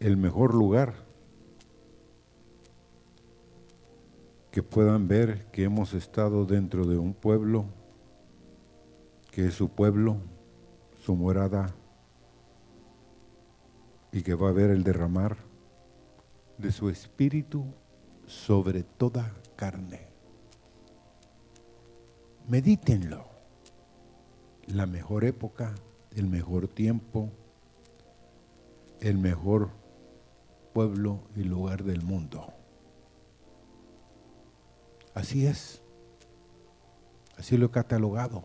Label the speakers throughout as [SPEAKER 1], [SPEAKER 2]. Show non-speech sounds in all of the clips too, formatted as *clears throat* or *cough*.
[SPEAKER 1] el mejor lugar que puedan ver que hemos estado dentro de un pueblo que es su pueblo, su morada, y que va a ver el derramar de su espíritu sobre toda carne. Medítenlo. La mejor época, el mejor tiempo, el mejor pueblo y lugar del mundo. Así es. Así lo he catalogado.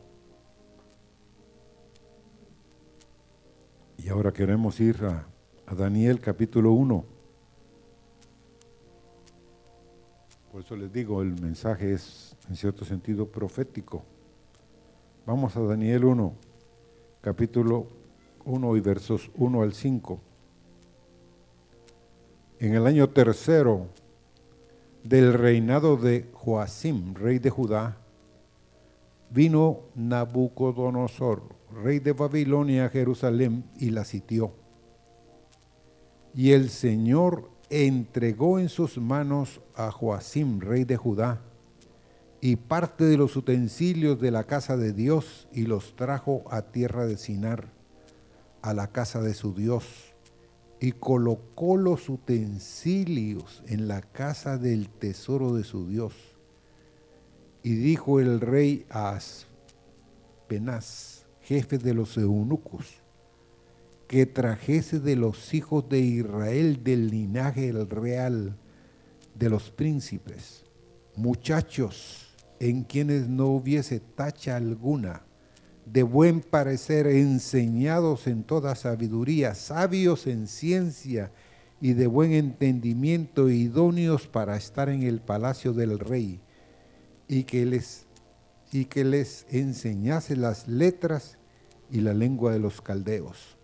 [SPEAKER 1] Y ahora queremos ir a, Daniel capítulo 1. Por eso les digo, el mensaje es en cierto sentido profético. Vamos a Daniel 1, capítulo 1 y versos 1 al 5. En el año tercero del reinado de Joacim, rey de Judá, vino Nabucodonosor, rey de Babilonia, a Jerusalén y la sitió. Y el Señor entregó en sus manos a Joacim, rey de Judá, y parte de los utensilios de la casa de Dios y los trajo a tierra de Sinar, a la casa de su Dios, y colocó los utensilios en la casa del tesoro de su Dios. Y dijo el rey a Aspenaz, jefe de los eunucos, que trajese de los hijos de Israel del linaje real de los príncipes, muchachos en quienes no hubiese tacha alguna, de buen parecer, enseñados en toda sabiduría, sabios en ciencia y de buen entendimiento, idóneos para estar en el palacio del rey, y que les, y que les enseñase las letras y la lengua de los caldeos.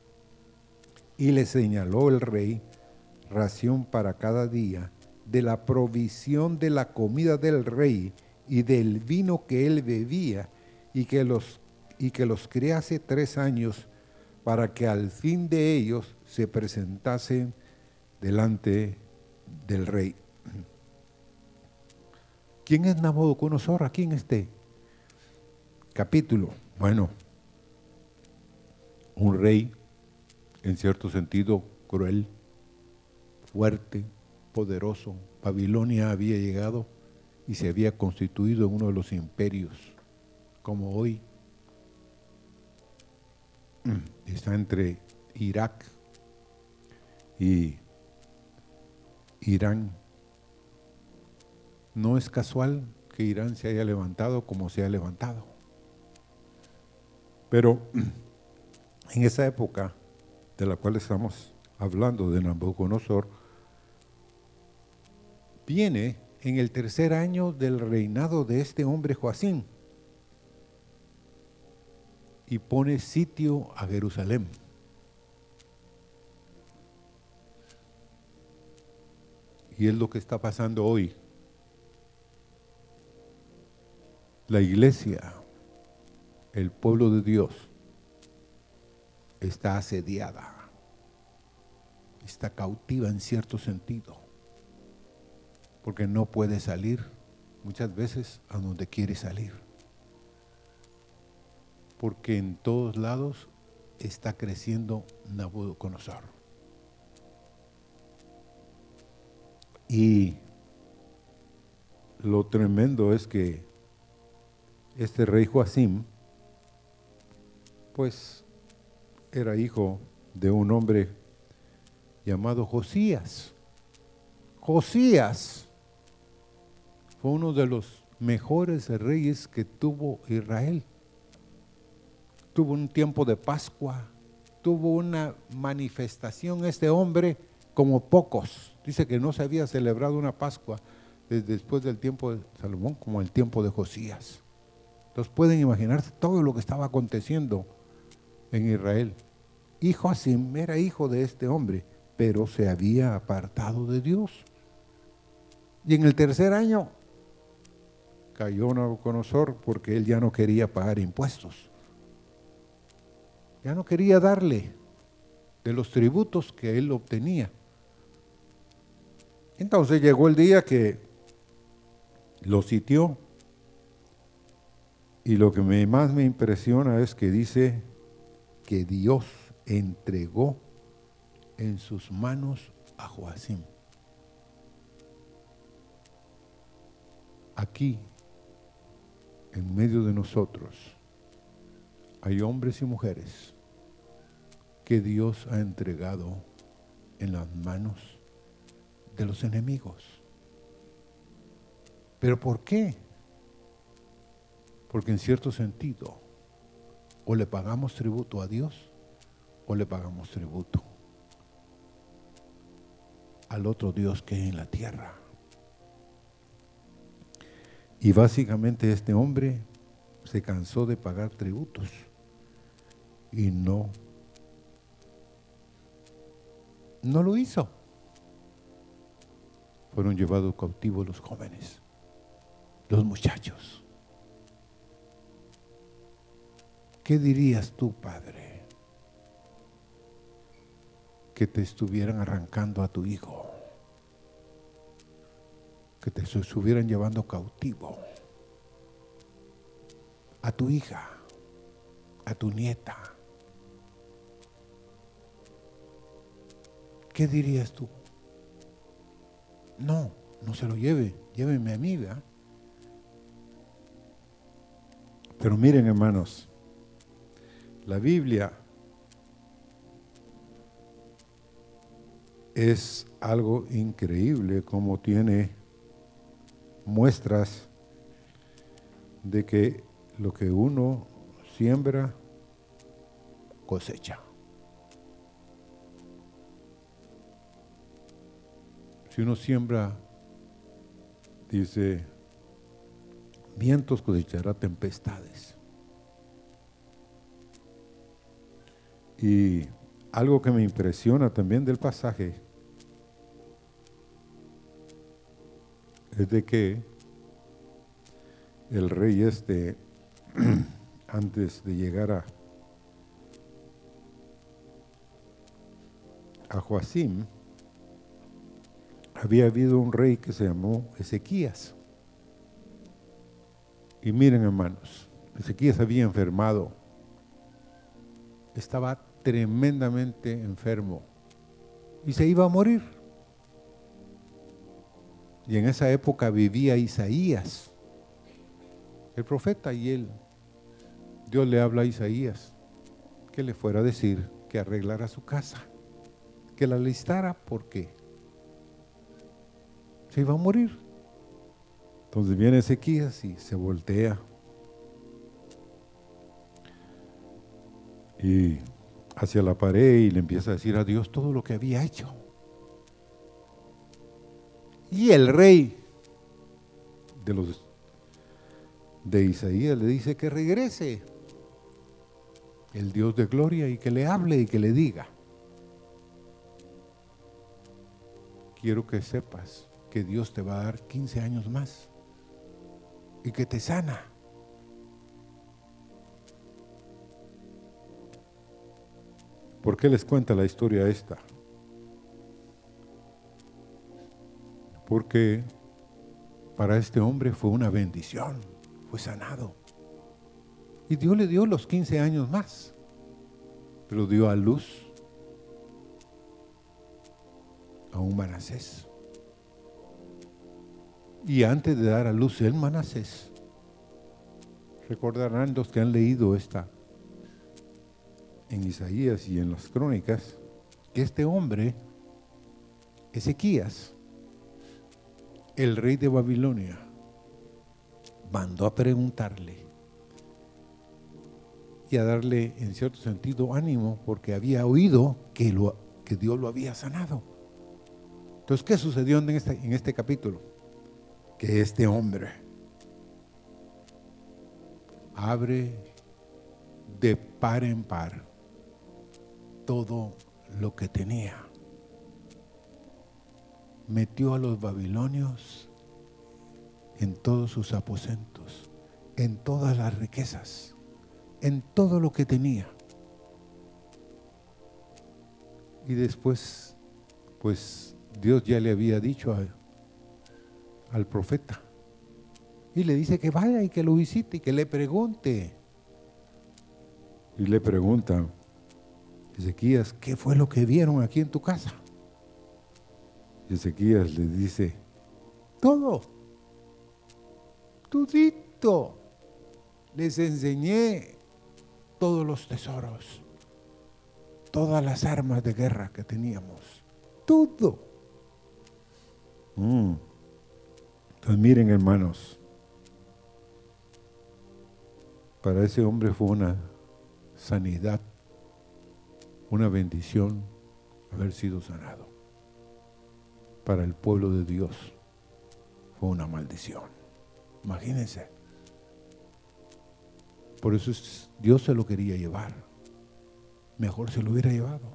[SPEAKER 1] Y le señaló el rey ración para cada día de la provisión de la comida del rey y del vino que él bebía y que los, y que los criase tres años para que al fin de ellos se presentasen delante del rey. ¿Quién es Nabucodonosor aquí en este capítulo? Bueno, un rey en cierto sentido cruel, fuerte, poderoso. Babilonia había llegado y se había constituido en uno de los imperios, como hoy. Está entre Irak y Irán. No es casual que Irán se haya levantado como se ha levantado. Pero *clears throat* en esa época de la cual estamos hablando de Nabucodonosor, viene en el tercer año del reinado de este hombre Joacín y pone sitio a Jerusalén. Y es lo que está pasando hoy. La iglesia, el pueblo de Dios, está asediada, está cautiva en cierto sentido, porque no puede salir muchas veces a donde quiere salir, porque en todos lados está creciendo Nabucodonosor. Y lo tremendo es que este rey Joacim, pues era hijo de un hombre llamado Josías. Josías fue uno de los mejores reyes que tuvo Israel. Tuvo un tiempo de Pascua, tuvo una manifestación este hombre como pocos. Dice que no se había celebrado una Pascua desde después del tiempo de Salomón como el tiempo de Josías. Entonces pueden imaginarse todo lo que estaba aconteciendo en Israel. Hijo Asim era hijo de este hombre, pero se había apartado de Dios. Y en el tercer año cayó Nabucodonosor porque él ya no quería pagar impuestos. Ya no quería darle de los tributos que él obtenía Entonces llegó el día que lo sitió y lo que más me impresiona es que dice que Dios entregó en sus manos a Joacim. Aquí, en medio de nosotros, hay hombres y mujeres que Dios ha entregado en las manos de los enemigos. ¿Pero por qué? Porque en cierto sentido, o le pagamos tributo a Dios o le pagamos tributo al otro Dios que hay en la tierra. Y básicamente este hombre se cansó de pagar tributos y no no lo hizo. Fueron llevados cautivos los jóvenes, los muchachos. ¿Qué dirías tú, Padre? Que te estuvieran arrancando a tu hijo, que te estuvieran llevando cautivo, a tu hija, a tu nieta. ¿Qué dirías tú? No, no se lo lleve, lléveme a mí, Pero miren, hermanos, la Biblia es algo increíble como tiene muestras de que lo que uno siembra cosecha. Si uno siembra, dice, vientos cosechará tempestades. Y algo que me impresiona también del pasaje es de que el rey este, *clears throat* antes de llegar a, a había habido un rey que se llamó Ezequías. Y miren hermanos, Ezequías había enfermado, estaba tremendamente enfermo y se iba a morir. Y en esa época vivía Isaías, el profeta, y él, Dios le habla a Isaías que le fuera a decir que arreglara su casa, que la listara porque se iba a morir. Entonces viene Ezequías y se voltea. Y hacia la pared y le empieza a decir a Dios todo lo que había hecho. Y el rey de los de Isaías le dice que regrese el Dios de gloria y que le hable y que le diga. Quiero que sepas que Dios te va a dar 15 años más y que te sana. ¿Por qué les cuenta la historia esta? Porque para este hombre fue una bendición, fue sanado. Y Dios le dio los 15 años más, pero dio a luz a un Manasés. Y antes de dar a luz el Manasés, recordarán los que han leído esta en Isaías y en las crónicas que este hombre, Ezequías, el rey de Babilonia, mandó a preguntarle y a darle en cierto sentido ánimo porque había oído que, lo, que Dios lo había sanado. Entonces, ¿qué sucedió en este, en este capítulo? Que este hombre abre de par en par todo lo que tenía. Metió a los babilonios en todos sus aposentos, en todas las riquezas, en todo lo que tenía. Y después, pues Dios ya le había dicho al profeta. Y le dice que vaya y que lo visite y que le pregunte. Y le pregunta, Ezequías, ¿qué fue lo que vieron aquí en tu casa? Ezequías le dice, todo, tudito, les enseñé todos los tesoros, todas las armas de guerra que teníamos, todo. Mm. Entonces miren hermanos, para ese hombre fue una sanidad, una bendición haber sido sanado. Para el pueblo de Dios fue una maldición. Imagínense. Por eso Dios se lo quería llevar. Mejor se lo hubiera llevado.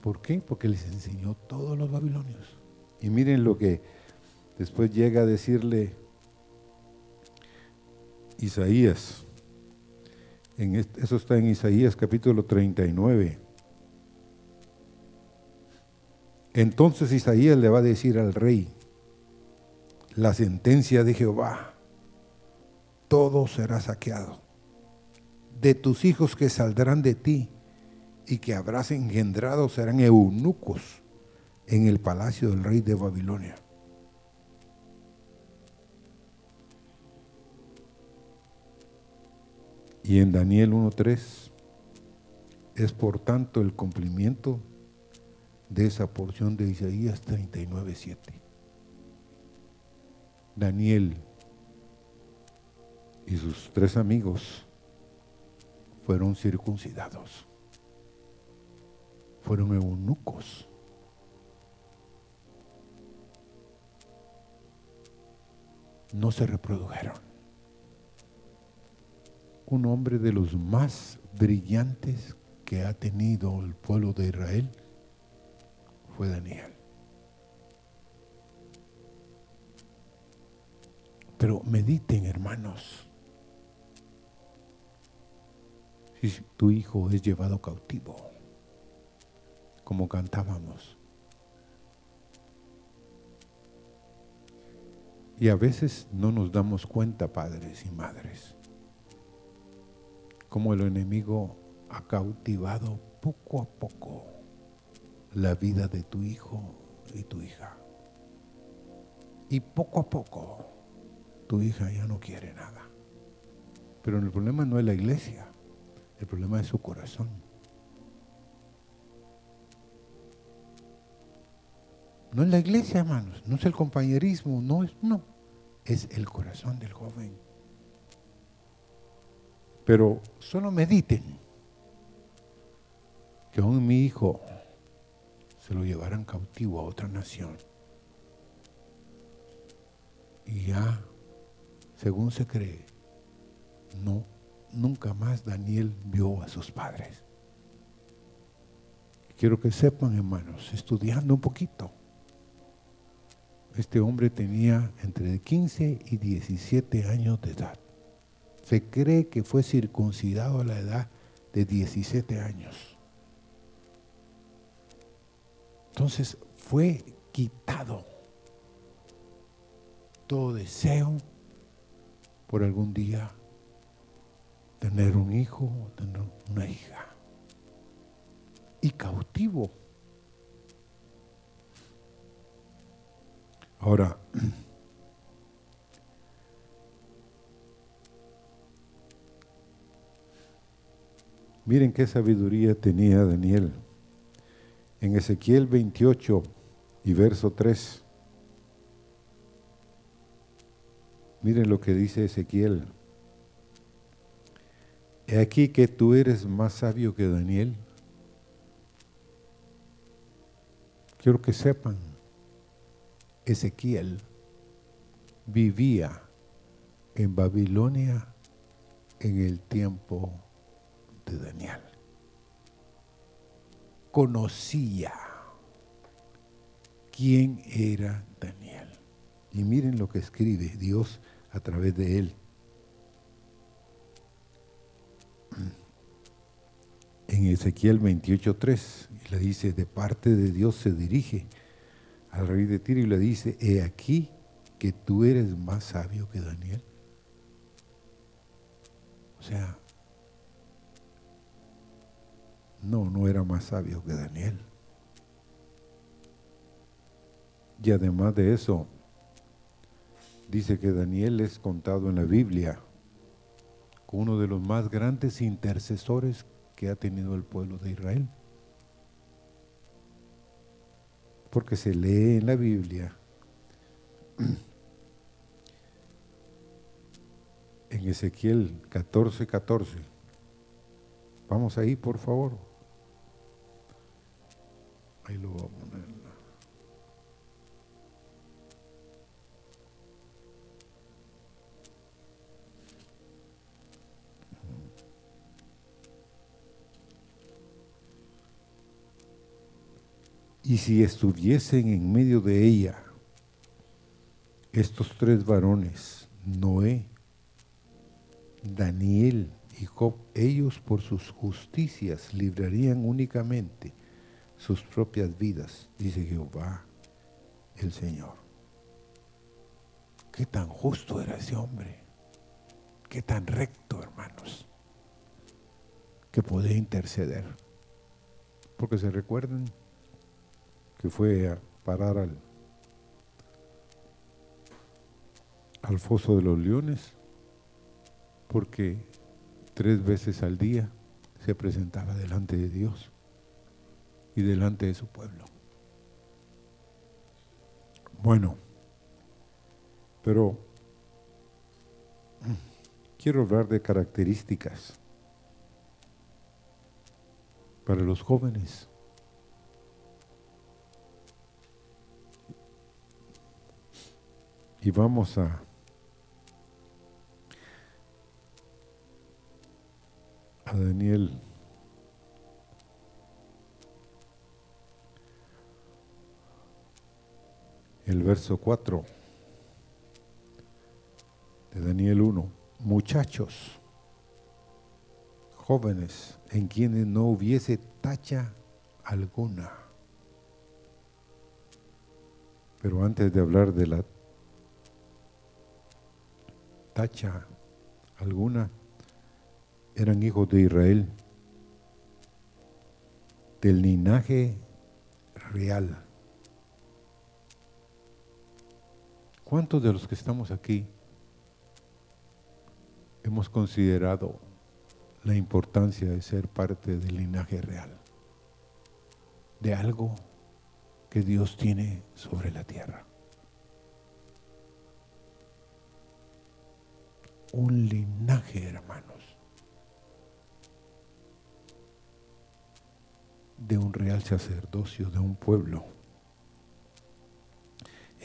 [SPEAKER 1] ¿Por qué? Porque les enseñó todos los babilonios. Y miren lo que después llega a decirle Isaías. Eso está en Isaías capítulo 39. Entonces Isaías le va a decir al rey, la sentencia de Jehová, todo será saqueado. De tus hijos que saldrán de ti y que habrás engendrado serán eunucos en el palacio del rey de Babilonia. Y en Daniel 1.3 es por tanto el cumplimiento de esa porción de Isaías 39.7. Daniel y sus tres amigos fueron circuncidados, fueron eunucos. No se reprodujeron un hombre de los más brillantes que ha tenido el pueblo de Israel fue Daniel. Pero mediten, hermanos, si tu hijo es llevado cautivo, como cantábamos. Y a veces no nos damos cuenta, padres y madres como el enemigo ha cautivado poco a poco la vida de tu hijo y tu hija. Y poco a poco tu hija ya no quiere nada. Pero el problema no es la iglesia, el problema es su corazón. No es la iglesia, hermanos, no es el compañerismo, no es, no, es el corazón del joven. Pero solo mediten que aún mi hijo se lo llevaran cautivo a otra nación. Y ya, según se cree, no, nunca más Daniel vio a sus padres. Quiero que sepan, hermanos, estudiando un poquito, este hombre tenía entre 15 y 17 años de edad. Se cree que fue circuncidado a la edad de 17 años. Entonces fue quitado todo deseo por algún día tener un hijo o tener una hija. Y cautivo. Ahora, *clears throat* Miren qué sabiduría tenía Daniel. En Ezequiel 28 y verso 3. Miren lo que dice Ezequiel. He aquí que tú eres más sabio que Daniel. Quiero que sepan, Ezequiel vivía en Babilonia en el tiempo de Daniel. Conocía quién era Daniel. Y miren lo que escribe Dios a través de él. en Ezequiel 28.3 y le dice, de parte de Dios se dirige al rey de Tiro y le dice, he aquí que tú eres más sabio que Daniel. O sea, no, no era más sabio que Daniel. Y además de eso, dice que Daniel es contado en la Biblia como uno de los más grandes intercesores que ha tenido el pueblo de Israel. Porque se lee en la Biblia, en Ezequiel 14, 14. Vamos ahí, por favor. Ahí lo vamos a. Y si estuviesen en medio de ella estos tres varones, Noé, Daniel y Job, ellos por sus justicias librarían únicamente sus propias vidas, dice Jehová el Señor. Qué tan justo era ese hombre, qué tan recto, hermanos, que podía interceder. Porque se recuerdan que fue a parar al, al foso de los leones, porque tres veces al día se presentaba delante de Dios y delante de su pueblo. Bueno, pero quiero hablar de características para los jóvenes. Y vamos a a Daniel el verso 4 de Daniel 1, muchachos, jóvenes, en quienes no hubiese tacha alguna. Pero antes de hablar de la tacha alguna, eran hijos de Israel, del linaje real. ¿Cuántos de los que estamos aquí hemos considerado la importancia de ser parte del linaje real? De algo que Dios tiene sobre la tierra. un linaje, hermanos, de un real sacerdocio, de un pueblo.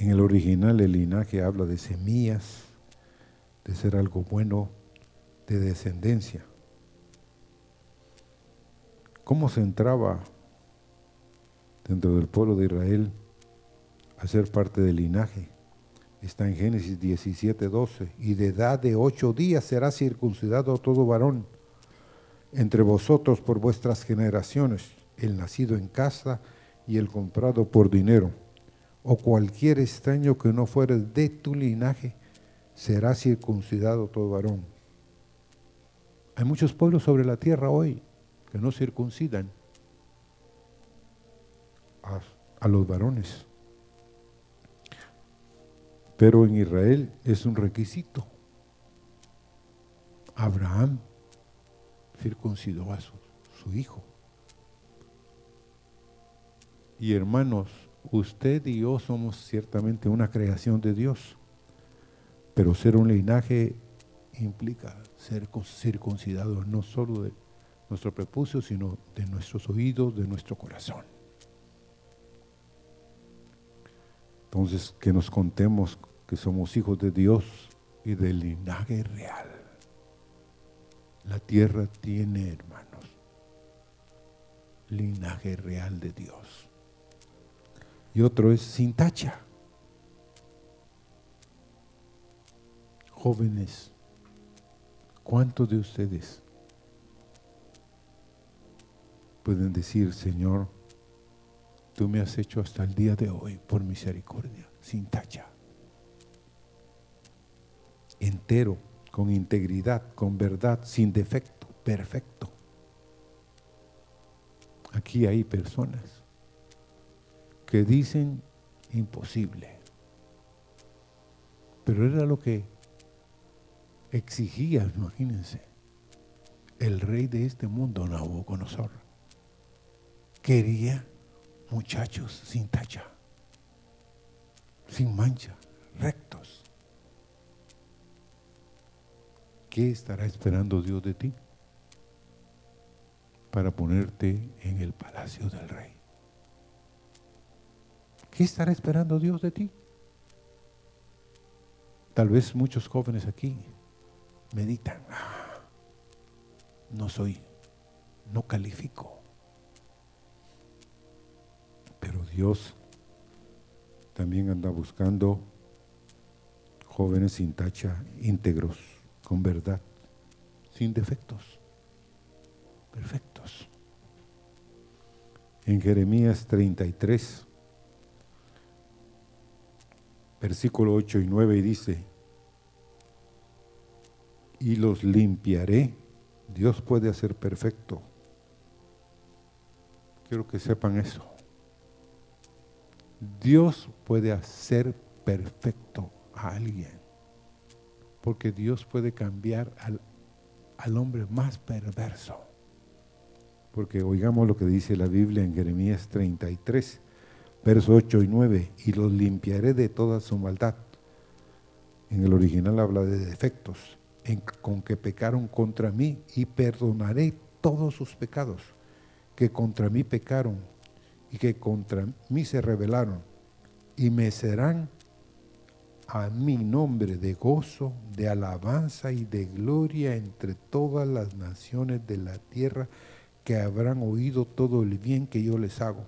[SPEAKER 1] En el original el linaje habla de semillas, de ser algo bueno, de descendencia. ¿Cómo se entraba dentro del pueblo de Israel a ser parte del linaje? Está en Génesis 17, 12. Y de edad de ocho días será circuncidado todo varón entre vosotros por vuestras generaciones, el nacido en casa y el comprado por dinero, o cualquier extraño que no fuere de tu linaje, será circuncidado todo varón. Hay muchos pueblos sobre la tierra hoy que no circuncidan a, los varones. Pero en Israel es un requisito. Abraham circuncidó a su, hijo. Y hermanos, usted y yo somos ciertamente una creación de Dios, pero ser un linaje implica ser circuncidado no solo de nuestro prepucio, sino de nuestros oídos, de nuestro corazón. Entonces, que nos contemos que somos hijos de Dios y del linaje real. La tierra tiene, hermanos, linaje real de Dios. Y otro es sin tacha. Jóvenes, ¿cuántos de ustedes pueden decir, Señor, tú me has hecho hasta el día de hoy por misericordia, sin tacha, entero, con integridad, con verdad, sin defecto, perfecto. Aquí hay personas que dicen imposible, pero era lo que exigía, imagínense, el rey de este mundo, Nabucodonosor. Quería muchachos sin tacha, sin mancha, rectos. ¿Qué estará esperando Dios de ti para ponerte en el palacio del rey? ¿Qué estará esperando Dios de ti? Tal vez muchos jóvenes aquí meditan, ah, no soy, no califico. Pero Dios también anda buscando jóvenes sin tacha, íntegros, con verdad, sin defectos, perfectos. En Jeremías 33, versículo 8 y 9 dice, y los limpiaré. Dios puede hacer perfecto. Quiero que sepan eso. Dios puede hacer perfecto a alguien. Porque Dios puede cambiar al, al hombre más perverso. Porque oigamos lo que dice la Biblia en Jeremías 33, versos 8 y 9. Y los limpiaré de toda su maldad. En el original habla de defectos con que pecaron contra mí y perdonaré todos sus pecados que contra mí pecaron y que contra mí se rebelaron y me serán a mi nombre de gozo, de alabanza y de gloria entre todas las naciones de la tierra que habrán oído todo el bien que yo les hago.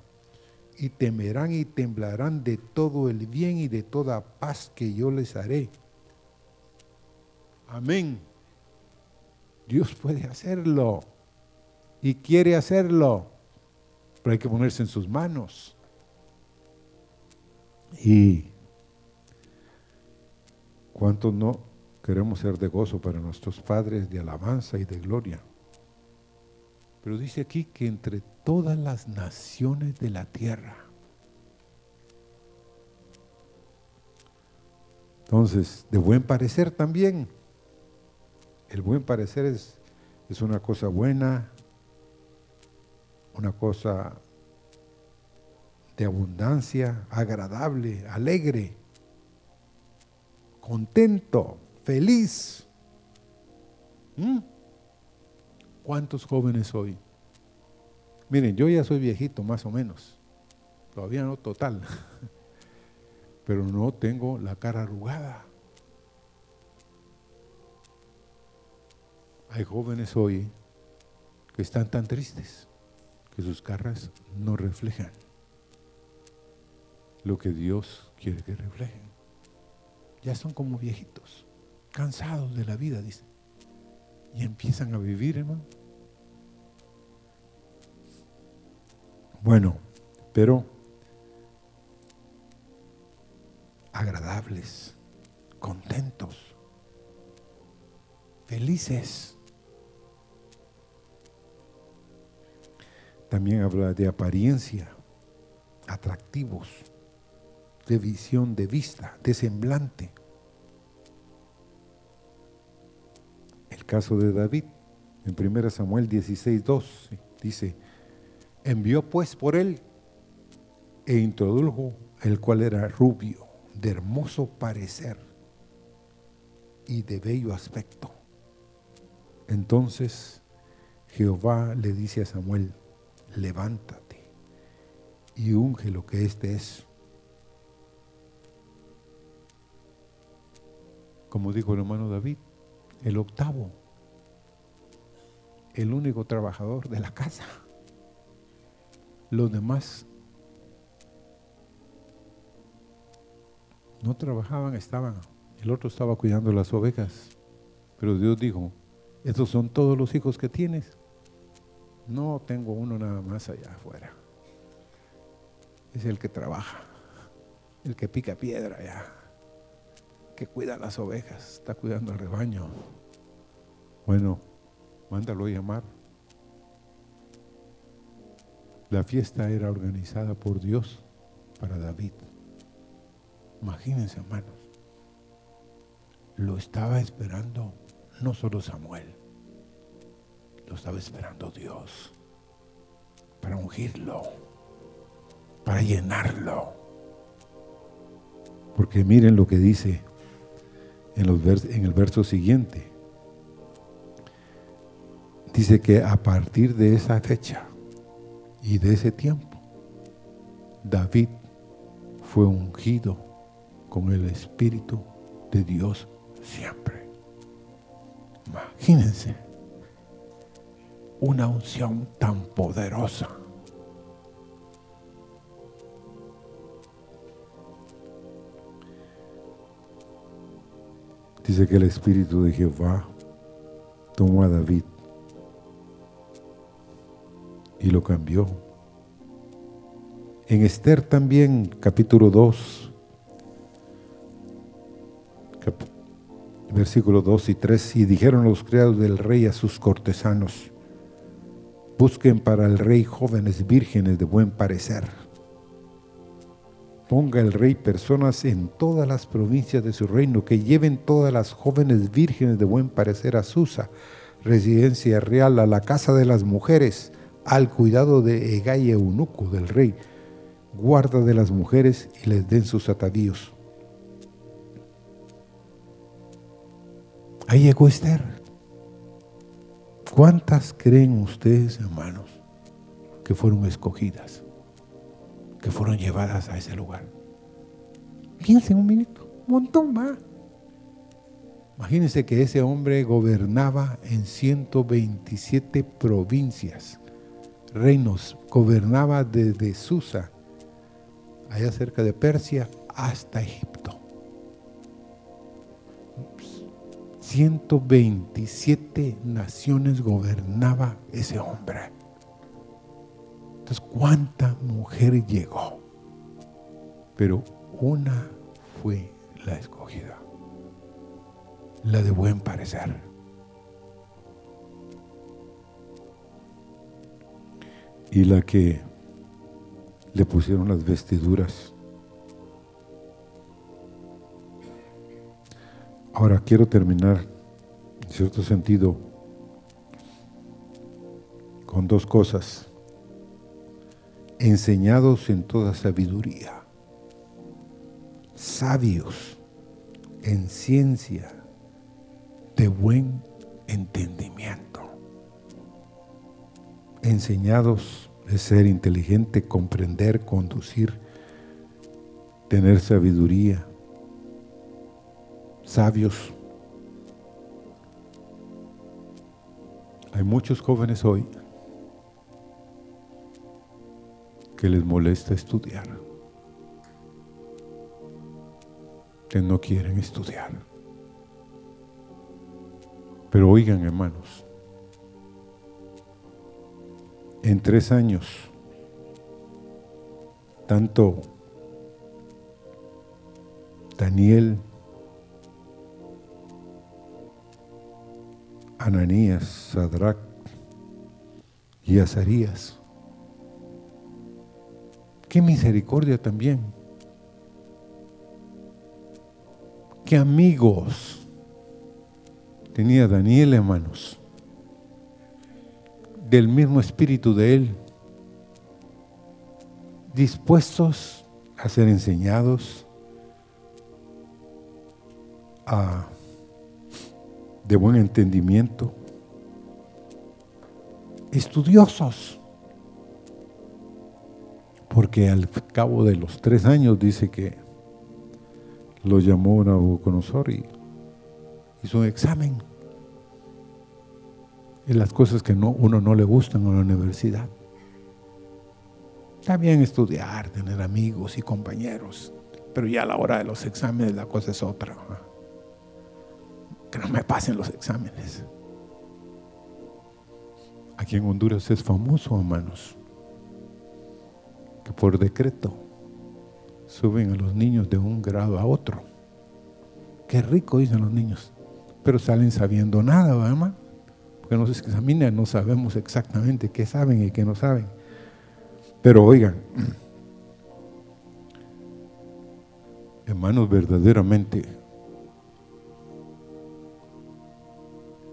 [SPEAKER 1] Y temerán y temblarán de todo el bien y de toda paz que yo les haré Amén. Dios puede hacerlo y quiere hacerlo, pero hay que ponerse en sus manos. Y cuántos no queremos ser de gozo para nuestros padres, de alabanza y de gloria. Pero dice aquí que entre todas las naciones de la tierra. Entonces, de buen parecer también el buen parecer es, es una cosa buena, una cosa de abundancia, agradable, alegre, contento, feliz. ¿Mm? ¿Cuántos jóvenes hoy? Miren, yo ya soy viejito más o menos, todavía no total, *laughs* pero no tengo la cara arrugada. Hay jóvenes hoy que están tan tristes que sus caras no reflejan lo que Dios quiere que reflejen. Ya son como viejitos, cansados de la vida, dicen. Y empiezan a vivir, hermano. Bueno, pero agradables, contentos, felices. También habla de apariencia, atractivos, de visión de vista, de semblante. El caso de David, en 1 Samuel 16, 2, dice, envió pues por él e introdujo el cual era rubio, de hermoso parecer y de bello aspecto. Entonces Jehová le dice a Samuel, levántate y unge lo que este es. Como dijo el hermano David, el octavo, el único trabajador de la casa. Los demás no trabajaban, estaban. El otro estaba cuidando las ovejas. Pero Dios dijo, estos son todos los hijos que tienes No tengo uno nada más allá afuera. Es el que trabaja, el que pica piedra allá, cuida las ovejas, está cuidando el rebaño. Bueno, mándalo llamar. La fiesta era organizada por Dios para David. Imagínense, hermanos. Lo estaba esperando no solo Samuel, lo estaba esperando Dios para ungirlo, para llenarlo. Porque miren lo que dice en, el verso siguiente. Dice que a partir de esa fecha, y de ese tiempo, David fue ungido con el Espíritu de Dios siempre. Imagínense una unción tan poderosa. Dice que el Espíritu de Jehová tomó a David y lo cambió. En Esther también, capítulo 2, versículos 2 y 3, y dijeron los criados del rey a sus cortesanos, busquen para el rey jóvenes vírgenes de buen parecer. Ponga el rey personas en todas las provincias de su reino que lleven todas las jóvenes vírgenes de buen parecer a Susa, residencia real, a la casa de las mujeres, al cuidado de Egay eunuco del rey, guarda de las mujeres y les den sus atavíos. Ahí llegó Esther. ¿Cuántas creen ustedes, hermanos, que fueron escogidas, que fueron llevadas a ese lugar? Piensen un minuto, un montón más. Imagínense que ese hombre gobernaba en 127 provincias reinos, gobernaba desde Susa, allá cerca de Persia, hasta Egipto. 127 naciones gobernaba ese hombre. ¿Cuánta mujer llegó? Pero una fue la escogida, la de buen parecer. y la que le pusieron las vestiduras. Ahora quiero terminar, en cierto sentido, con dos cosas. Enseñados en toda sabiduría, sabios en ciencia, de buen entendimiento enseñados de ser inteligente, comprender, conducir, tener sabiduría, sabios. Hay muchos jóvenes hoy que les molesta estudiar, que no quieren estudiar. Pero oigan, hermanos, en tres años, tanto Daniel, Ananías, Sadrach y Azarías. Qué misericordia también. Qué amigos tenía Daniel, hermanos del mismo espíritu de Él, dispuestos a ser enseñados, a, de buen entendimiento, estudiosos, porque al cabo de los tres años dice que lo llamó Nabucodonosor y hizo un examen y las cosas que no, uno no le gustan en la universidad. Está bien estudiar, tener amigos y compañeros, pero ya a la hora de los exámenes la cosa es otra. Que no me pasen los exámenes. Aquí en Honduras es famoso, hermanos, que por decreto suben a los niños de un grado a otro. Qué rico, dicen los niños, pero salen sabiendo nada, ¿verdad? Porque no se examinan, no sabemos exactamente qué saben y qué no saben. Pero oigan, *clears throat* hermanos, verdaderamente,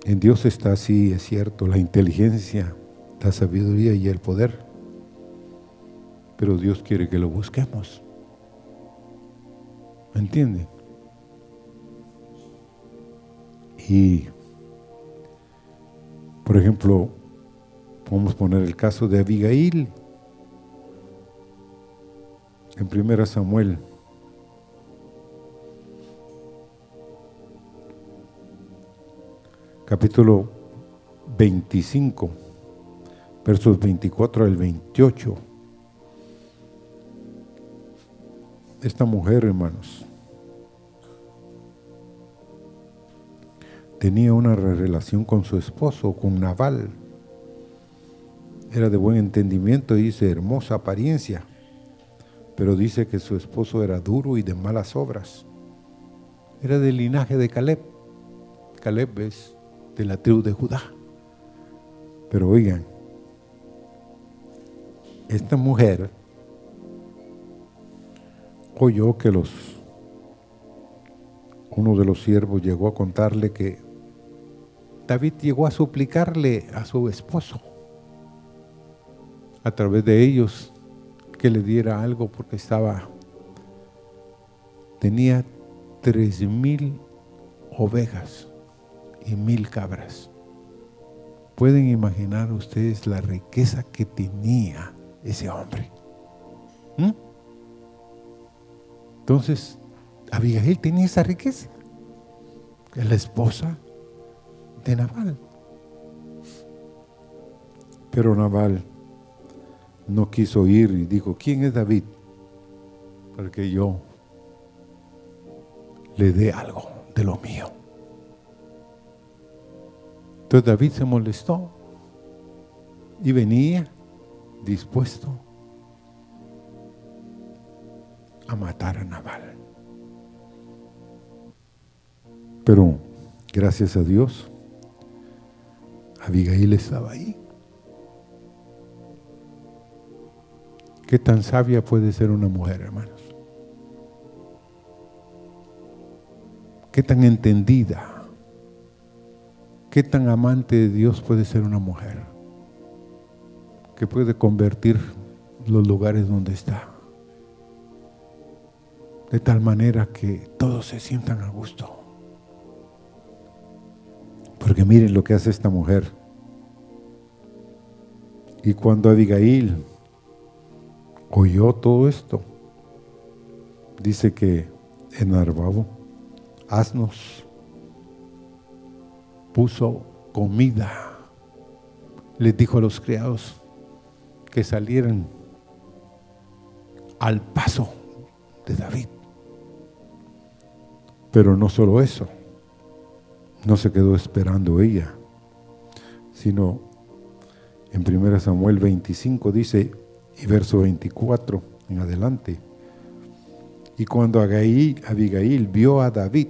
[SPEAKER 1] en Dios está así, es cierto, la inteligencia, la sabiduría y el poder. Pero Dios quiere que lo busquemos. ¿Me entienden? Y, por ejemplo, podemos poner el caso de Abigail. En 1 Samuel capítulo 25, versos 24 al 28. Esta mujer, hermanos, tenía una relación con su esposo, con Naval. Era de buen entendimiento y dice hermosa apariencia, pero dice que su esposo era duro y de malas obras. Era del linaje de Caleb. Caleb es de la tribu de Judá. Pero oigan, esta mujer oyó que los uno de los siervos llegó a contarle que David llegó a suplicarle a su esposo a través de ellos que le diera algo porque estaba tenía tres mil ovejas y mil cabras. ¿Pueden imaginar ustedes la riqueza que tenía ese hombre? ¿Mm? Entonces, Abigail tenía esa riqueza. Es la esposa de Naval. Pero Naval no quiso ir y dijo, ¿quién es David? Para que yo le dé algo de lo mío. Entonces David se molestó y venía dispuesto a matar a Naval. Pero gracias a Dios, Abigail estaba ahí. ¿Qué tan sabia puede ser una mujer, hermanos? ¿Qué tan entendida? ¿Qué tan amante de Dios puede ser una mujer? Que puede convertir los lugares donde está. De tal manera que todos se sientan a gusto. Porque miren lo que hace esta mujer. Y cuando Abigail oyó todo esto, dice que en Arbabo, asnos, puso comida. Les dijo a los criados que salieran al paso de David. Pero no solo eso, no se quedó esperando ella, sino en 1 Samuel 25 dice, y verso 24 en adelante, y cuando Abigail vio a David,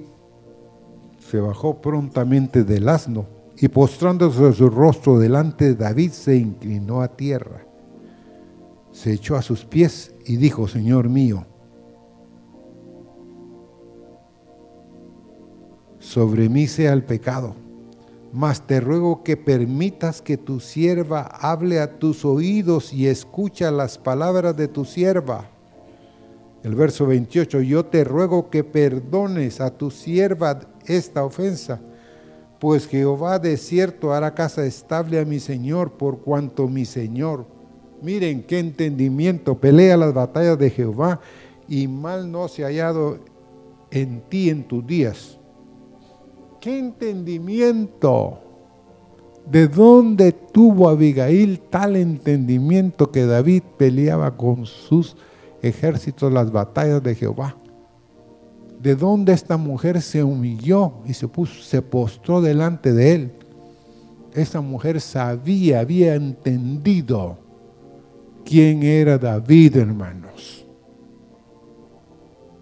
[SPEAKER 1] se bajó prontamente del asno y postrándose su rostro delante de David se inclinó a tierra. Se echó a sus pies y dijo, Señor mío, sobre mí sea el pecado, mas te ruego que permitas que tu sierva hable a tus oídos y escucha las palabras de tu sierva. El verso 28, yo te ruego que perdones a tu sierva esta ofensa, pues Jehová de cierto hará casa estable a mi Señor por cuanto mi Señor, miren qué entendimiento, pelea las batallas de Jehová y mal no se ha hallado en ti en tus días. ¿Qué entendimiento? ¿De dónde tuvo Abigail tal entendimiento que David peleaba con sus ejércitos las batallas de Jehová. De dónde esta mujer se humilló y se puso, se postró delante de él. esa mujer sabía, había entendido quién era David, hermanos.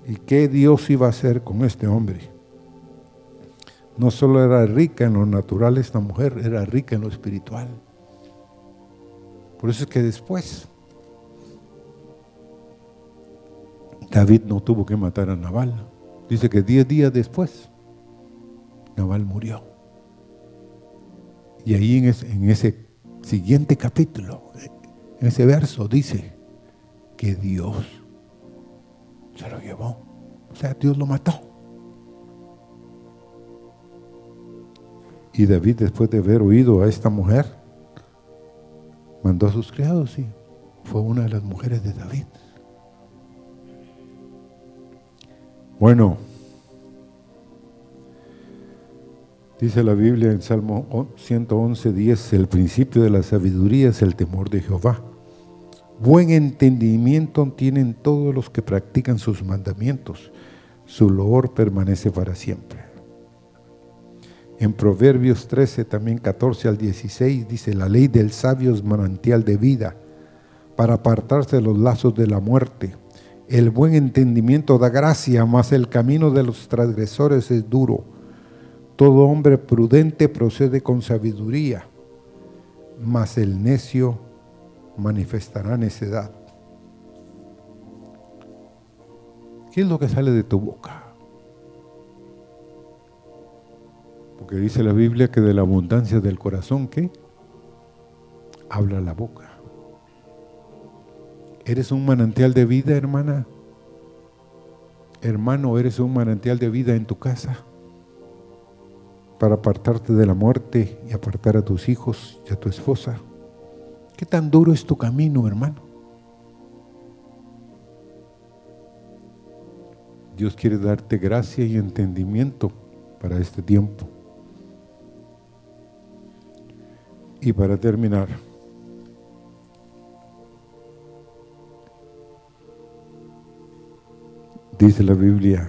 [SPEAKER 1] Y qué Dios iba a hacer con este hombre. No solo era rica en lo natural esta mujer, era rica en lo espiritual. Por eso es que después David no tuvo que matar a Naval. Dice que diez días después, Naval murió. Y ahí en ese, siguiente capítulo, en ese verso, dice que Dios se lo llevó. O sea, Dios lo mató. Y David, después de haber oído a esta mujer, mandó a sus criados y fue una de las mujeres de David. Bueno, dice la Biblia en Salmo 111, 10, el principio de la sabiduría es el temor de Jehová. Buen entendimiento tienen todos los que practican sus mandamientos. Su loor permanece para siempre. En Proverbios 13, también 14 al 16, dice, la ley del sabio es manantial de vida para apartarse de los lazos de la muerte el buen entendimiento da gracia, mas el camino de los transgresores es duro. Todo hombre prudente procede con sabiduría, mas el necio manifestará necedad. ¿Qué es lo que sale de tu boca? Porque dice la Biblia que de la abundancia del corazón, ¿qué? Habla la boca. ¿Eres un manantial de vida, hermana? Hermano, ¿eres un manantial de vida en tu casa? Para apartarte de la muerte y apartar a tus hijos y a tu esposa. ¿Qué tan duro es tu camino, hermano? Dios quiere darte gracia y entendimiento para este tiempo. Y para terminar, Dice la Biblia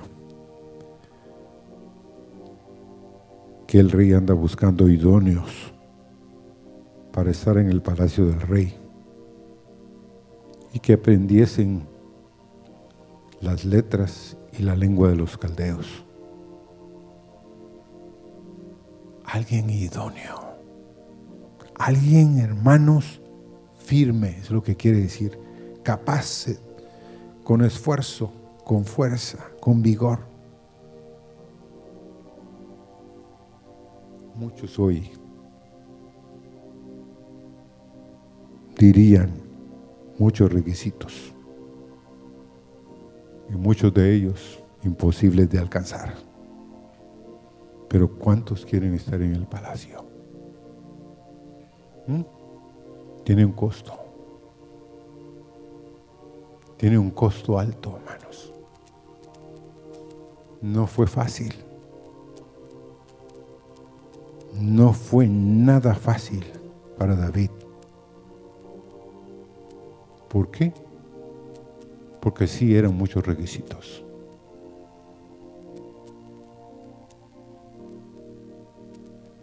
[SPEAKER 1] que el rey anda buscando idóneos para estar en el palacio del rey y que aprendiesen las letras y la lengua de los caldeos. Alguien idóneo, alguien hermanos firme, es lo que quiere decir, capaz, con esfuerzo, con fuerza, con vigor. Muchos hoy dirían muchos requisitos y muchos de ellos imposibles de alcanzar. Pero ¿cuántos quieren estar en el palacio? ¿Mm? Tiene un costo. Tiene un costo alto, hermanos no fue fácil. No fue nada fácil para David. ¿Por qué? Porque sí eran muchos requisitos.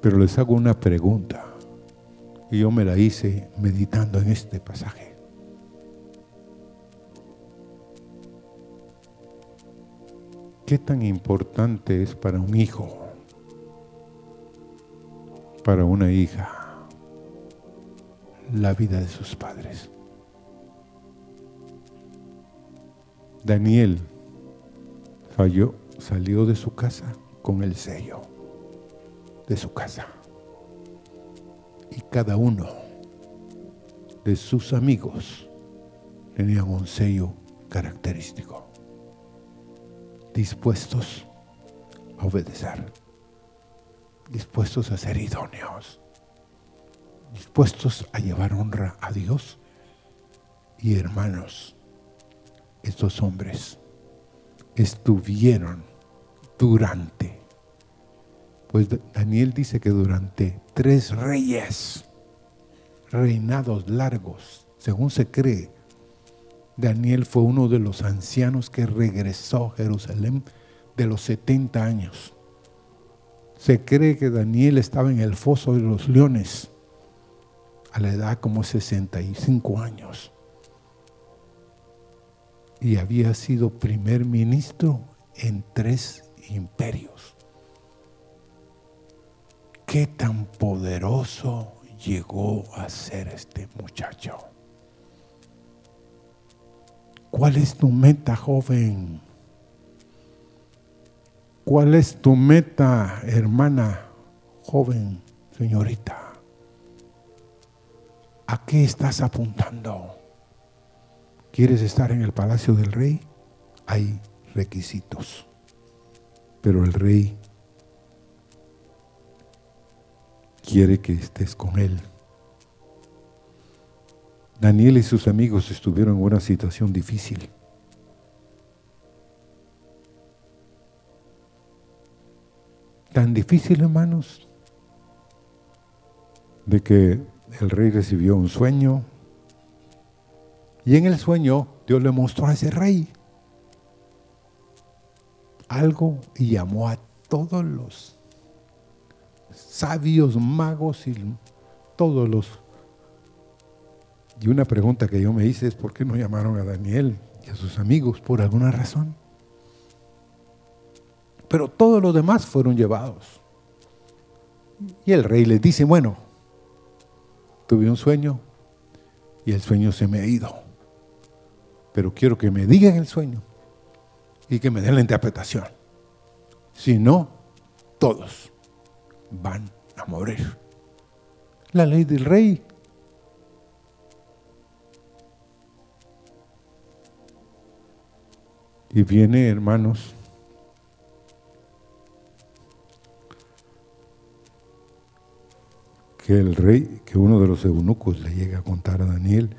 [SPEAKER 1] Pero les hago una pregunta, y yo me la hice meditando en este pasaje. ¿Qué tan importante es para un hijo, para una hija, la vida de sus padres? Daniel falló, salió de su casa con el sello de su casa. Y cada uno de sus amigos tenía un sello característico. Dispuestos a obedecer, dispuestos a ser idóneos, dispuestos a llevar honra a Dios. Y hermanos, estos hombres estuvieron durante, pues Daniel dice que durante tres reyes, reinados largos, según se cree, Daniel fue uno de los ancianos que regresó a Jerusalén de los 70 años. Se cree que Daniel estaba en el foso de los leones a la edad como 65 años y había sido primer ministro en tres imperios. ¿Qué tan poderoso llegó a ser este muchacho? ¿Cuál es tu meta, joven? ¿Cuál es tu meta, hermana, joven, señorita? ¿A qué estás apuntando? ¿Quieres estar en el palacio del rey? Hay requisitos. Pero el rey quiere que estés con él. Daniel y sus amigos estuvieron en una situación difícil. Tan difícil, hermanos, de que el rey recibió un sueño, y en el sueño Dios le mostró a ese rey algo y llamó a todos los sabios, magos y todos los... Y una pregunta que yo me hice es por qué no llamaron a Daniel y a sus amigos por alguna razón. Pero todos los demás fueron llevados. Y el rey les dice, bueno, tuve un sueño y el sueño se me ha ido pero quiero que me digan el sueño y que me den la interpretación. Si no, todos van a morir. La ley del rey. Y viene, hermanos, que el rey, que uno de los eunucos le llega a contar a Daniel,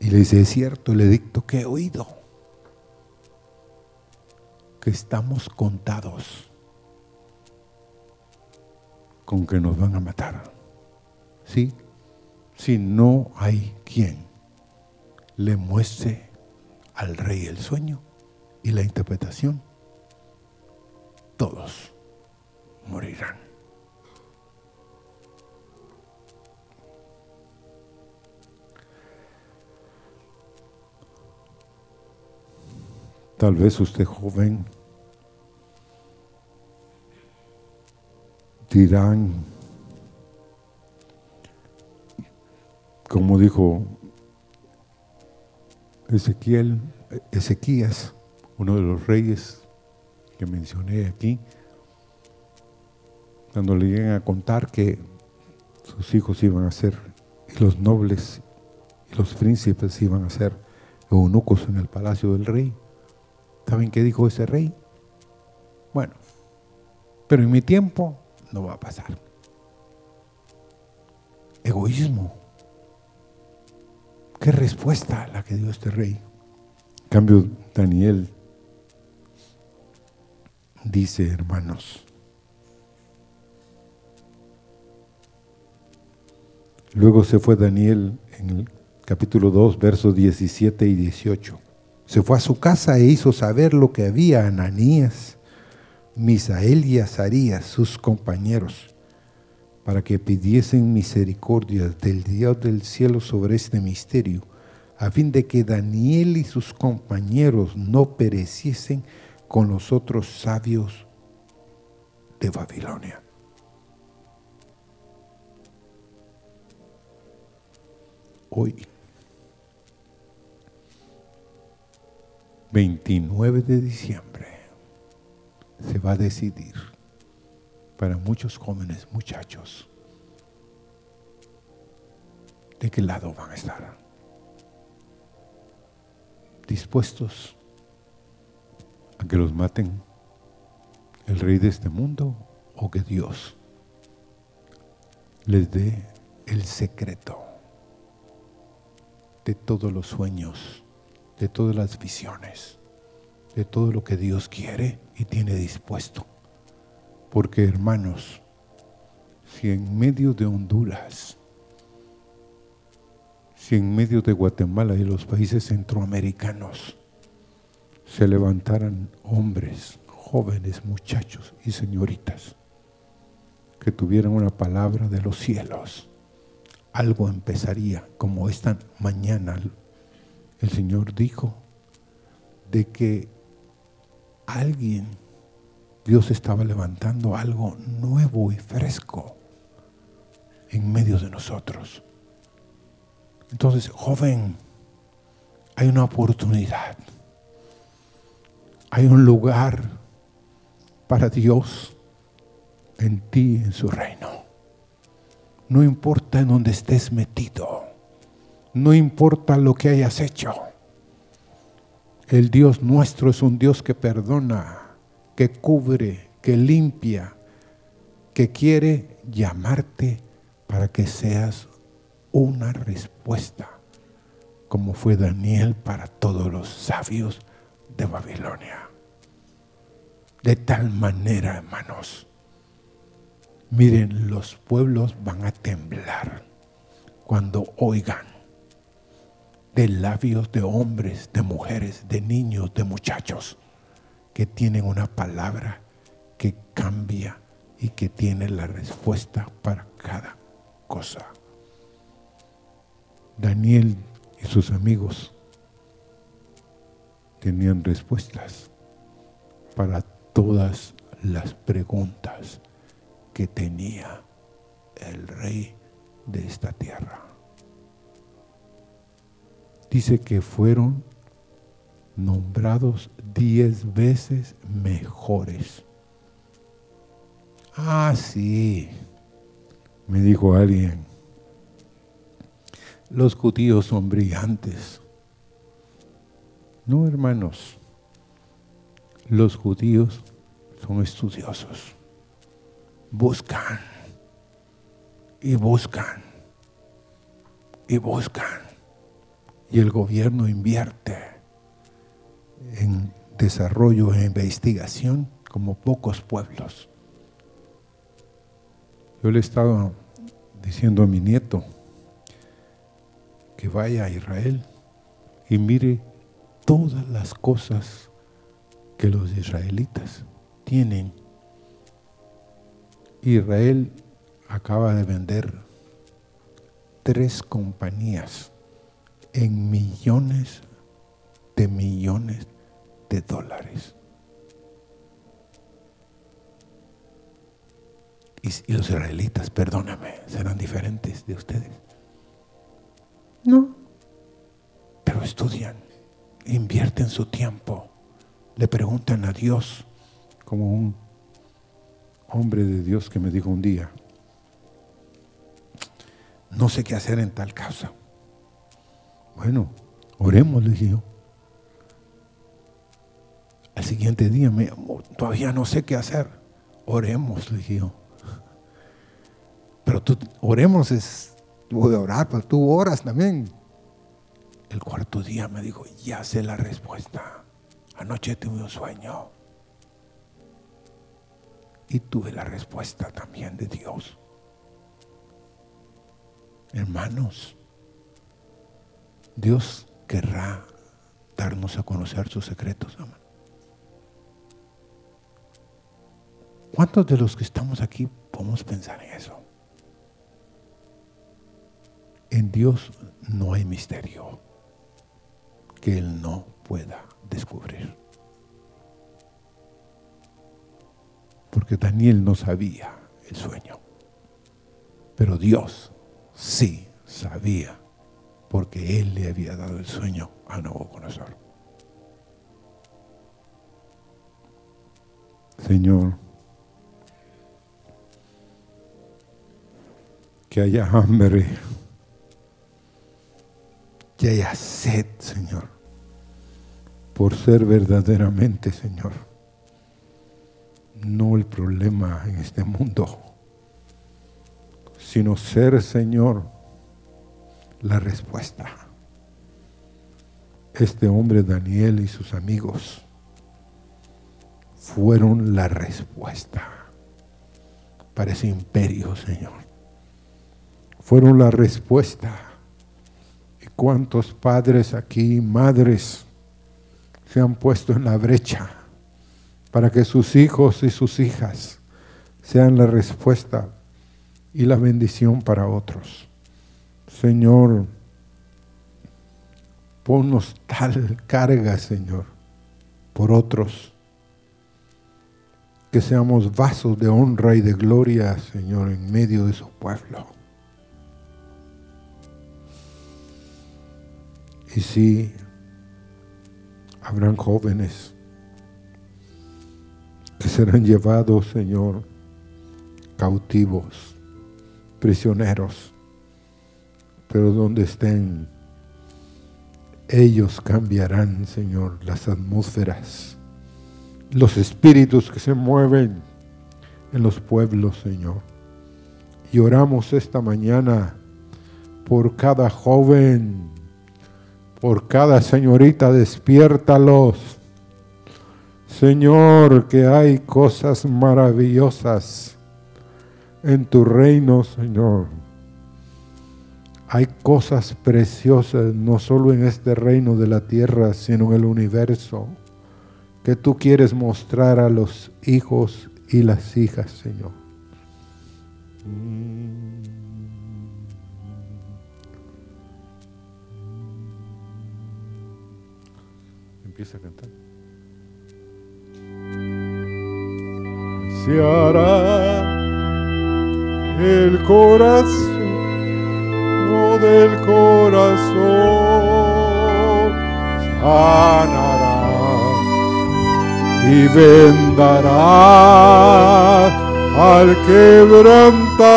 [SPEAKER 1] y le dice, es cierto el edicto que he oído, que estamos contados con que nos van a matar. ¿Sí? Si no hay quien le muestre al rey el sueño y la interpretación, todos morirán. Tal vez usted joven dirán, como dijo Ezequiel, Ezequías, uno de los reyes que mencioné aquí, cuando le llegan a contar que sus hijos iban a ser, y los nobles y los príncipes iban a ser eunucos en el palacio del rey. ¿Saben qué dijo ese rey? Bueno, pero en mi tiempo no va a pasar. Egoísmo. ¿Qué respuesta la que dio este rey? En cambio, Daniel dice, hermanos, luego se fue Daniel en el capítulo 2, versos 17 y 18 se fue a su casa e hizo saber lo que había Ananías, Misael y Azarías, sus compañeros, para que pidiesen misericordia del Dios del cielo sobre este misterio, a fin de que Daniel y sus compañeros no pereciesen con los otros sabios de Babilonia. Hoy 29 de diciembre se va a decidir para muchos jóvenes muchachos de qué lado van a estar. Dispuestos a que los maten el rey de este mundo o que Dios les dé el secreto de todos los sueños de todas las visiones, de todo lo que Dios quiere y tiene dispuesto. Porque hermanos, si en medio de Honduras, si en medio de Guatemala y los países centroamericanos se levantaran hombres, jóvenes, muchachos y señoritas que tuvieran una palabra de los cielos. Algo empezaría, como esta mañana el Señor dijo, de que alguien, Dios estaba levantando algo nuevo y fresco en medio de nosotros. Entonces, joven, hay una oportunidad. Hay un lugar para Dios en ti, en su reino. No importa en dónde estés metido. No importa lo que hayas hecho. El Dios nuestro es un Dios que perdona, que cubre, que limpia, que quiere llamarte para que seas una respuesta, como fue Daniel para todos los sabios de Babilonia. De tal manera, hermanos, miren, los pueblos van a temblar cuando oigan de labios de hombres, de mujeres, de niños, de muchachos, que tienen una palabra que cambia y que tiene la respuesta para cada cosa. Daniel y sus amigos tenían respuestas para todas las preguntas que tenía el rey de esta tierra. Dice que fueron nombrados diez veces mejores. Ah, sí, me dijo alguien, los judíos son brillantes. No, hermanos, los judíos son estudiosos. Buscan y buscan y buscan. Y el gobierno invierte en desarrollo e investigación como pocos pueblos. Yo le he estado diciendo a mi nieto, que vaya a Israel y mire todas las cosas que los israelitas tienen. Israel acaba de vender tres compañías en millones de millones de dólares. Y, los israelitas, perdóname, serán diferentes de ustedes. No. Pero estudian, invierten su tiempo, le preguntan a Dios, como un hombre de Dios que me dijo un día, no sé qué hacer en tal causa. Bueno, oremos, le dije yo. Al siguiente día, me, todavía no sé qué hacer. Oremos, le dije yo. Pero tú, oremos es voy a orar, pero tú oras también. El cuarto día me dijo, ya sé la respuesta. Anoche tuve un sueño. Y tuve la respuesta también de Dios. Hermanos, Dios querrá darnos a conocer sus secretos, ¿Cuántos de los que estamos aquí podemos pensar en eso? En Dios no hay misterio que Él no pueda descubrir. Porque Daniel no sabía el sueño. Pero Dios sí sabía porque Él le había dado el sueño a Nabucodonosor. Señor, que haya hambre que haya sed, Señor, por ser verdaderamente, Señor, no el problema en este mundo, sino ser, Señor, la respuesta. Este hombre Daniel y sus amigos fueron la respuesta para ese imperio, Señor. Fueron la respuesta cuántos padres aquí, madres, se han puesto en la brecha para que sus hijos y sus hijas sean la respuesta y la bendición para otros. Señor, ponnos tal carga, Señor, por otros. Que seamos vasos de honra y de gloria, Señor, en medio de su pueblo. Y sí, habrán jóvenes que serán llevados, Señor, cautivos, prisioneros, pero donde estén, ellos cambiarán, Señor, las atmósferas, los espíritus que se mueven en los pueblos, Señor. Y oramos esta mañana por cada joven, por cada señorita, despiértalos. Señor, que hay cosas maravillosas en tu reino, Señor. Hay cosas preciosas, no solo en este reino de la tierra, sino en el universo, que tú quieres mostrar a los hijos y las hijas, Señor. Empieza a cantar. Se hará el corazón del corazón sanará y vendará al quebrantado.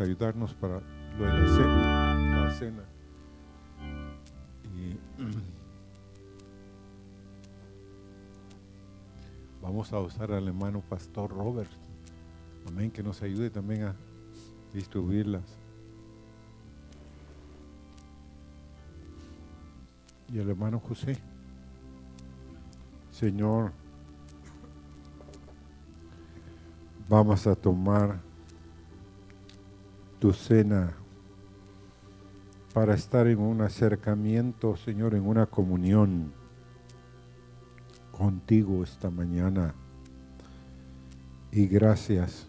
[SPEAKER 1] Ayudarnos para lo de la cena. Y vamos a usar al hermano Pastor Robert. Amén, que nos ayude también a distribuirlas. Y el hermano José. Señor, vamos a tomar tu cena para estar en un acercamiento, Señor, en una comunión contigo esta mañana. Y gracias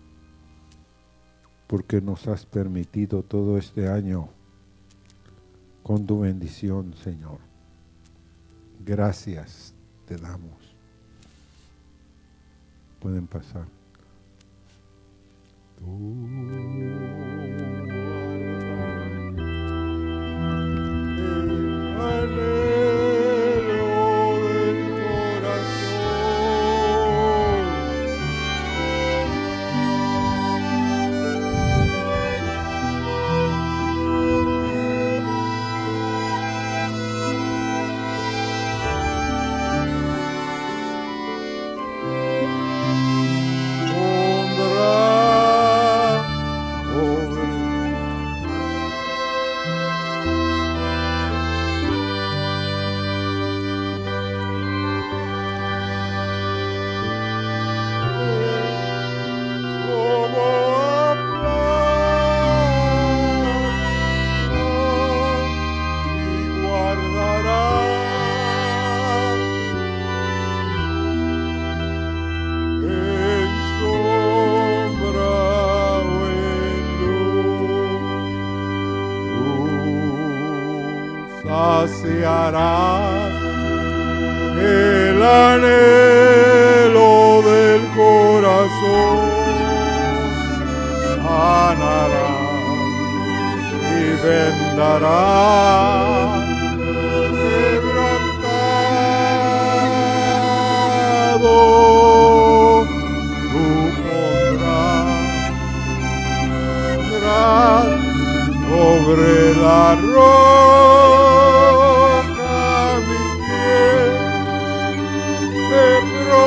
[SPEAKER 1] porque nos has permitido todo este año con tu bendición, Señor. Gracias te damos. Pueden pasar.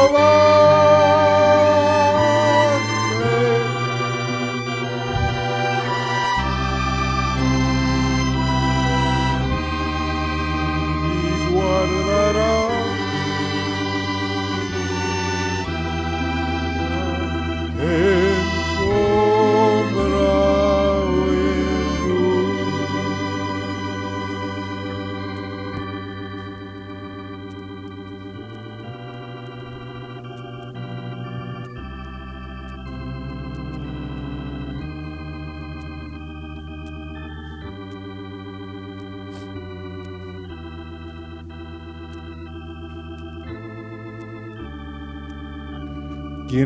[SPEAKER 1] Oh.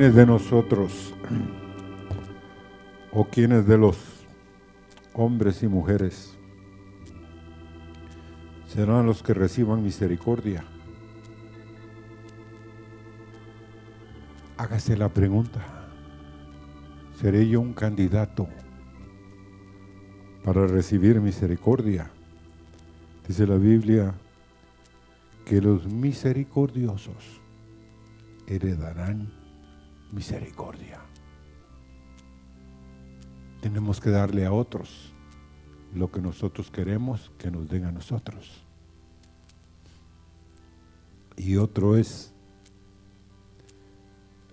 [SPEAKER 1] ¿Quiénes de nosotros o quiénes de los hombres y mujeres serán los que reciban misericordia? Hágase la pregunta. ¿Seré yo un candidato para recibir misericordia? Dice la Biblia que los misericordiosos heredarán misericordia. Tenemos que darle a otros lo que nosotros queremos que nos den a nosotros. Y otro es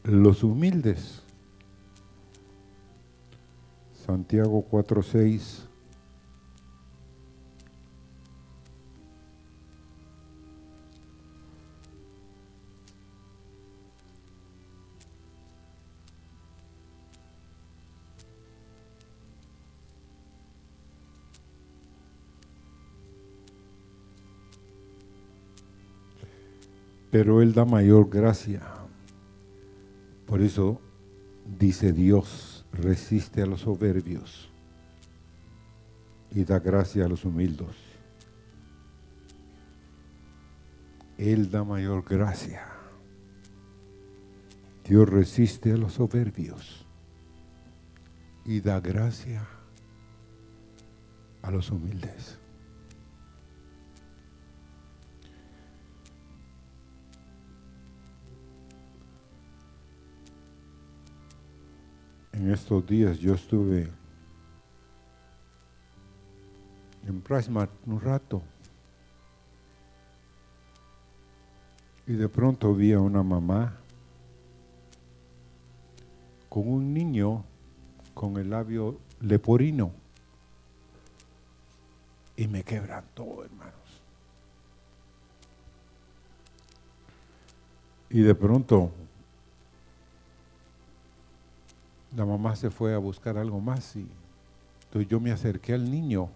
[SPEAKER 1] los humildes. Santiago 4:6 pero Él da mayor gracia. Por eso dice Dios, resiste a los soberbios y da gracia a los humildes. Él da mayor gracia. Dios resiste a los soberbios y da gracia a los humildes. En estos días yo estuve en Prismart un rato Y de pronto vi a una mamá con un niño con el labio leporino. Y me quebrantó, hermanos. Y de pronto la mamá se fue a buscar algo más y entonces yo me acerqué al niño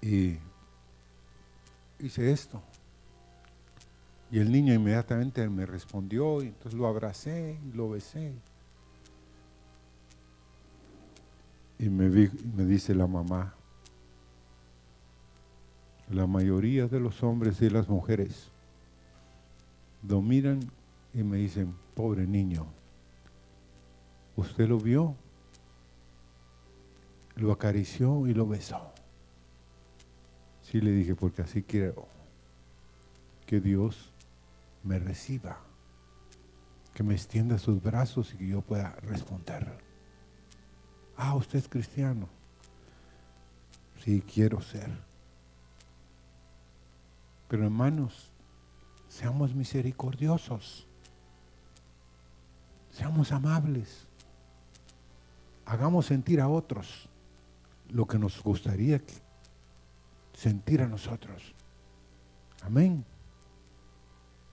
[SPEAKER 1] y hice esto. Y el niño inmediatamente me respondió y entonces lo abracé y lo besé. Y me, me dice la mamá, la mayoría de los hombres y las mujeres lo miran y me dicen, pobre niño, ¿usted lo vio? Lo acarició y lo besó. Sí le dije, porque así quiero que Dios me reciba, que me extienda sus brazos y que yo pueda responder. Ah, usted es cristiano. Sí, quiero ser. Pero hermanos, seamos misericordiosos. Seamos amables. Hagamos sentir a otros lo que nos gustaría sentir a nosotros. Amén.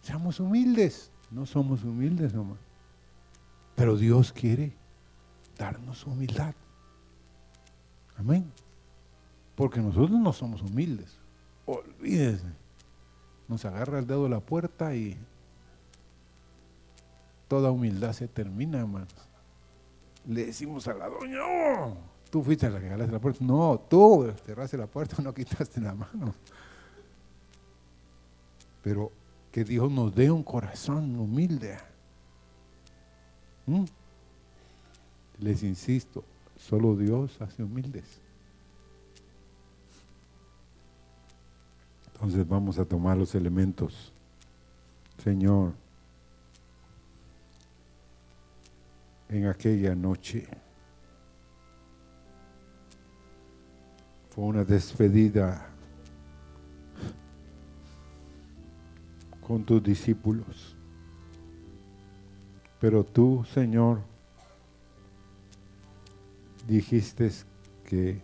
[SPEAKER 1] Seamos humildes. No somos humildes nomás. Pero Dios quiere darnos humildad. Amén. Porque nosotros no somos humildes. Olvídese. Nos agarra el dedo de la puerta y toda humildad se termina, hermanos. Le decimos a la doña, oh, tú fuiste la que jalaste la puerta. No, tú cerraste la puerta, *laughs* no quitaste la mano. Pero que Dios nos dé un corazón humilde. ¿Mm? Les insisto, solo Dios hace humildes. Entonces vamos a tomar los elementos. Señor, en aquella noche. Fue una despedida con tus discípulos. Pero tú, Señor, dijiste que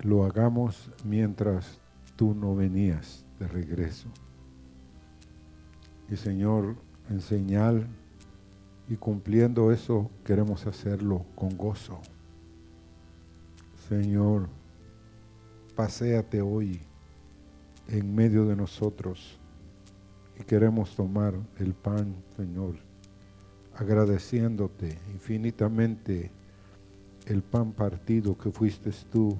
[SPEAKER 1] lo hagamos mientras tú no venías de regreso. Y Señor, en señal y cumpliendo eso queremos hacerlo con gozo. Señor, paséate hoy en medio de nosotros y queremos tomar el pan, Señor, agradeciéndote infinitamente el pan partido que fuiste tú